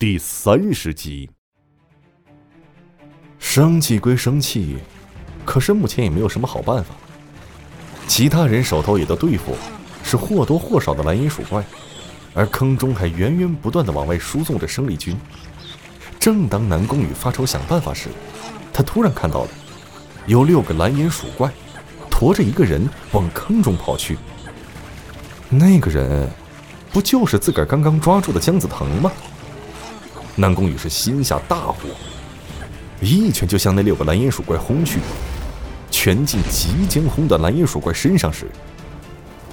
第三十集。生气归生气，可是目前也没有什么好办法。其他人手头也都对付是或多或少的蓝银鼠怪，而坑中还源源不断的往外输送着生力军。正当南宫羽发愁想办法时，他突然看到了有六个蓝银鼠怪驮着一个人往坑中跑去。那个人，不就是自个儿刚刚抓住的姜子腾吗？南宫羽是心下大火，一拳就向那六个蓝银鼠怪轰去。拳劲即将轰到蓝银鼠怪身上时，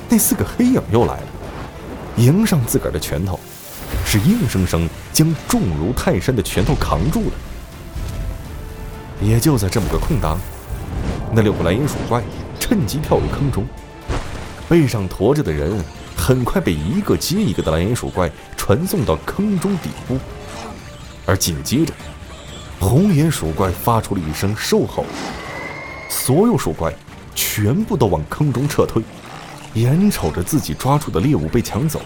那四个黑影又来了，迎上自个儿的拳头。是硬生生将重如泰山的拳头扛住了。也就在这么个空当，那六个蓝银鼠怪趁机跳入坑中，背上驮着的人很快被一个接一个的蓝银鼠怪传送到坑中底部，而紧接着，红眼鼠怪发出了一声兽吼，所有鼠怪全部都往坑中撤退，眼瞅着自己抓住的猎物被抢走。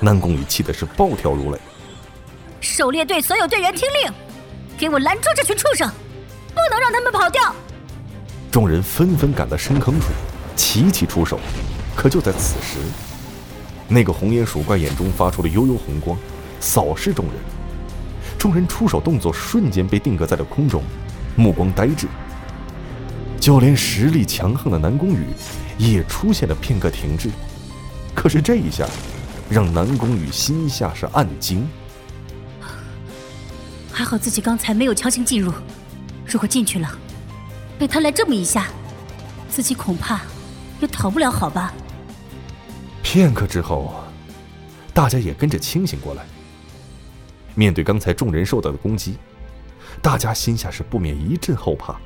南宫羽气的是暴跳如雷。狩猎队所有队员听令，给我拦住这群畜生，不能让他们跑掉！众人纷纷赶到深坑处，齐齐出手。可就在此时，那个红眼鼠怪眼中发出了幽幽红光，扫视众人。众人出手动作瞬间被定格在了空中，目光呆滞。就连实力强横的南宫羽，也出现了片刻停滞。可是这一下。让南宫羽心下是暗惊，还好自己刚才没有强行进入，如果进去了，被他来这么一下，自己恐怕也逃不了好吧。片刻之后，大家也跟着清醒过来。面对刚才众人受到的攻击，大家心下是不免一阵后怕。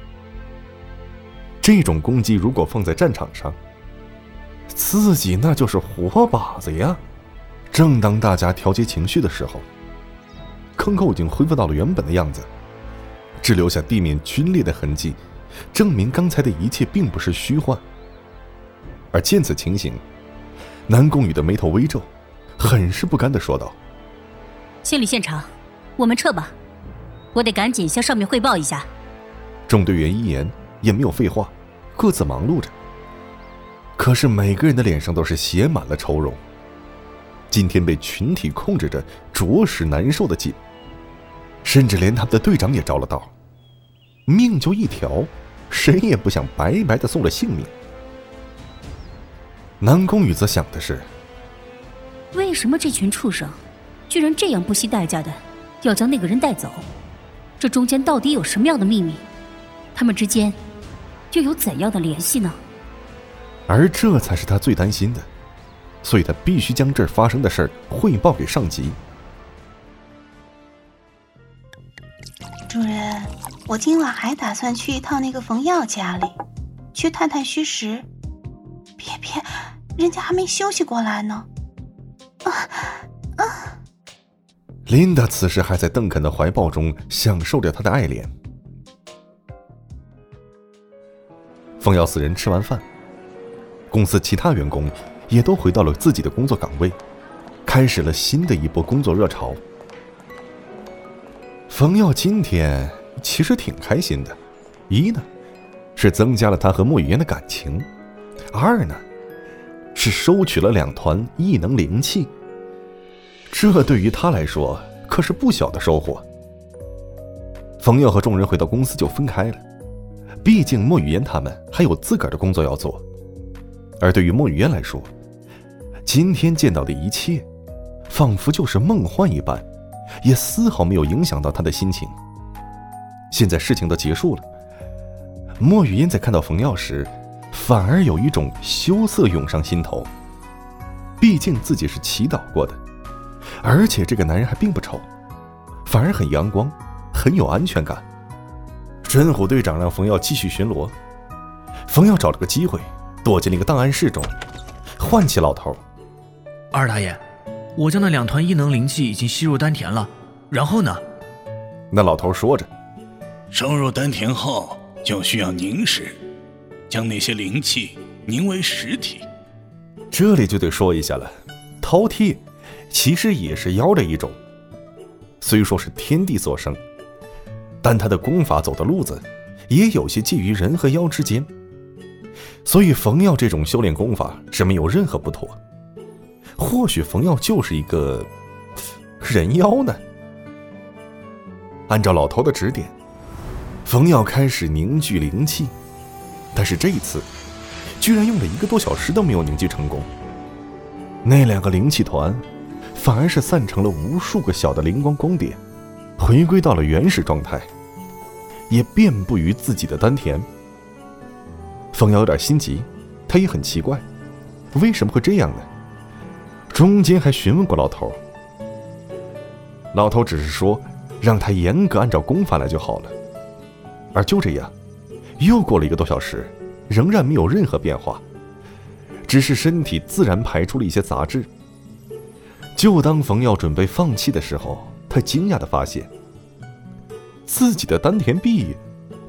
这种攻击如果放在战场上，自己那就是活靶子呀。正当大家调节情绪的时候，坑口已经恢复到了原本的样子，只留下地面龟裂的痕迹，证明刚才的一切并不是虚幻。而见此情形，南宫羽的眉头微皱，很是不甘的说道：“清理现场，我们撤吧，我得赶紧向上面汇报一下。”众队员一言也没有废话，各自忙碌着。可是每个人的脸上都是写满了愁容。今天被群体控制着，着实难受的紧。甚至连他们的队长也着了道，命就一条，谁也不想白白的送了性命。南宫羽则想的是：为什么这群畜生，居然这样不惜代价的要将那个人带走？这中间到底有什么样的秘密？他们之间又有怎样的联系呢？而这才是他最担心的。所以他必须将这儿发生的事儿汇报给上级。主人，我今晚还打算去一趟那个冯耀家里，去探探虚实。别别，人家还没休息过来呢。啊啊！琳达此时还在邓肯的怀抱中享受着他的爱怜。冯耀四人吃完饭，公司其他员工。也都回到了自己的工作岗位，开始了新的一波工作热潮。冯耀今天其实挺开心的，一呢是增加了他和莫雨嫣的感情，二呢是收取了两团异能灵气。这对于他来说可是不小的收获。冯耀和众人回到公司就分开了，毕竟莫雨嫣他们还有自个儿的工作要做，而对于莫雨嫣来说。今天见到的一切，仿佛就是梦幻一般，也丝毫没有影响到他的心情。现在事情都结束了，莫雨嫣在看到冯耀时，反而有一种羞涩涌上心头。毕竟自己是祈祷过的，而且这个男人还并不丑，反而很阳光，很有安全感。真虎队长让冯耀继续巡逻，冯耀找了个机会，躲进了一个档案室中，唤起老头。二大爷，我将那两团异能灵气已经吸入丹田了，然后呢？那老头说着，收入丹田后就需要凝实，将那些灵气凝为实体。这里就得说一下了，饕餮其实也是妖的一种。虽说是天地所生，但他的功法走的路子，也有些介于人和妖之间。所以冯耀这种修炼功法是没有任何不妥。或许冯耀就是一个人妖呢。按照老头的指点，冯耀开始凝聚灵气，但是这一次，居然用了一个多小时都没有凝聚成功。那两个灵气团，反而是散成了无数个小的灵光光点，回归到了原始状态，也遍布于自己的丹田。冯瑶有点心急，他也很奇怪，为什么会这样呢？中间还询问过老头，老头只是说让他严格按照功法来就好了。而就这样，又过了一个多小时，仍然没有任何变化，只是身体自然排出了一些杂质。就当冯耀准备放弃的时候，他惊讶的发现，自己的丹田壁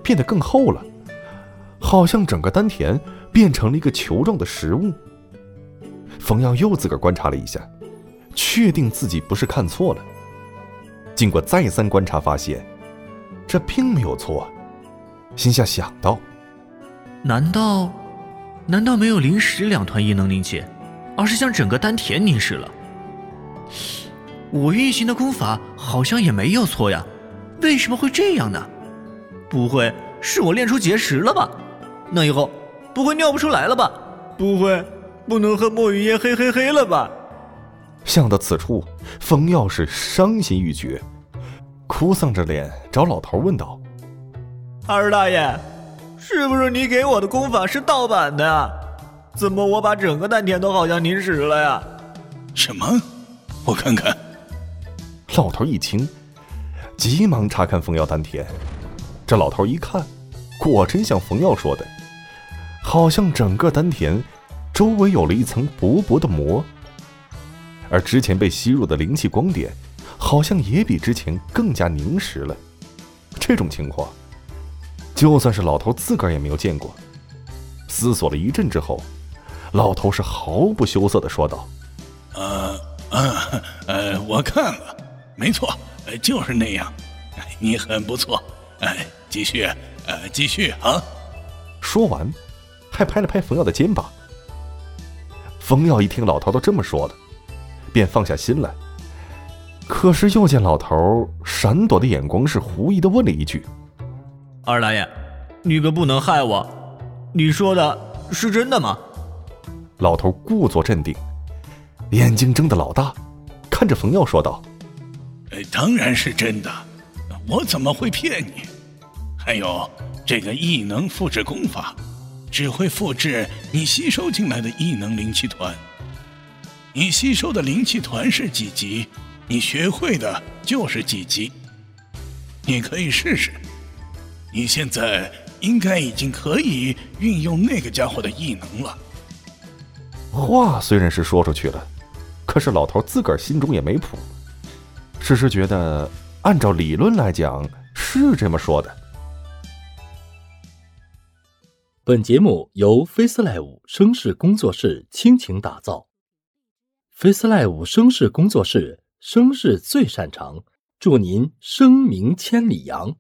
变得更厚了。好像整个丹田变成了一个球状的食物。冯耀又自个儿观察了一下，确定自己不是看错了。经过再三观察，发现这并没有错，心下想到：难道，难道没有灵石两团异能灵气，而是将整个丹田凝实了？我运行的功法好像也没有错呀，为什么会这样呢？不会是我练出结石了吧？那以后不会尿不出来了吧？不会不能喝墨雨烟嘿嘿嘿了吧？想到此处，冯耀是伤心欲绝，哭丧着脸找老头问道：“二大爷，是不是你给我的功法是盗版的呀？怎么我把整个丹田都好像凝实了呀？”什么？我看看。老头一听，急忙查看冯耀丹田。这老头一看，果真像冯耀说的。好像整个丹田周围有了一层薄薄的膜，而之前被吸入的灵气光点，好像也比之前更加凝实了。这种情况，就算是老头自个儿也没有见过。思索了一阵之后，老头是毫不羞涩的说道：“呃，呃，呃，我看了，没错，就是那样。你很不错，哎，继续，呃，继续啊。”说完。还拍了拍冯耀的肩膀。冯耀一听老头都这么说了，便放下心来。可是又见老头闪躲的眼光是狐疑的问了一句：“二大爷，你可不能害我！你说的是真的吗？”老头故作镇定，眼睛睁得老大，看着冯耀说道：“当然是真的，我怎么会骗你？还有这个异能复制功法。”只会复制你吸收进来的异能灵气团。你吸收的灵气团是几级，你学会的就是几级。你可以试试。你现在应该已经可以运用那个家伙的异能了。话虽然是说出去了，可是老头自个儿心中也没谱，只是觉得按照理论来讲是这么说的。本节目由 FaceLive 声势工作室倾情打造，FaceLive 声势工作室声势最擅长，祝您声名千里扬。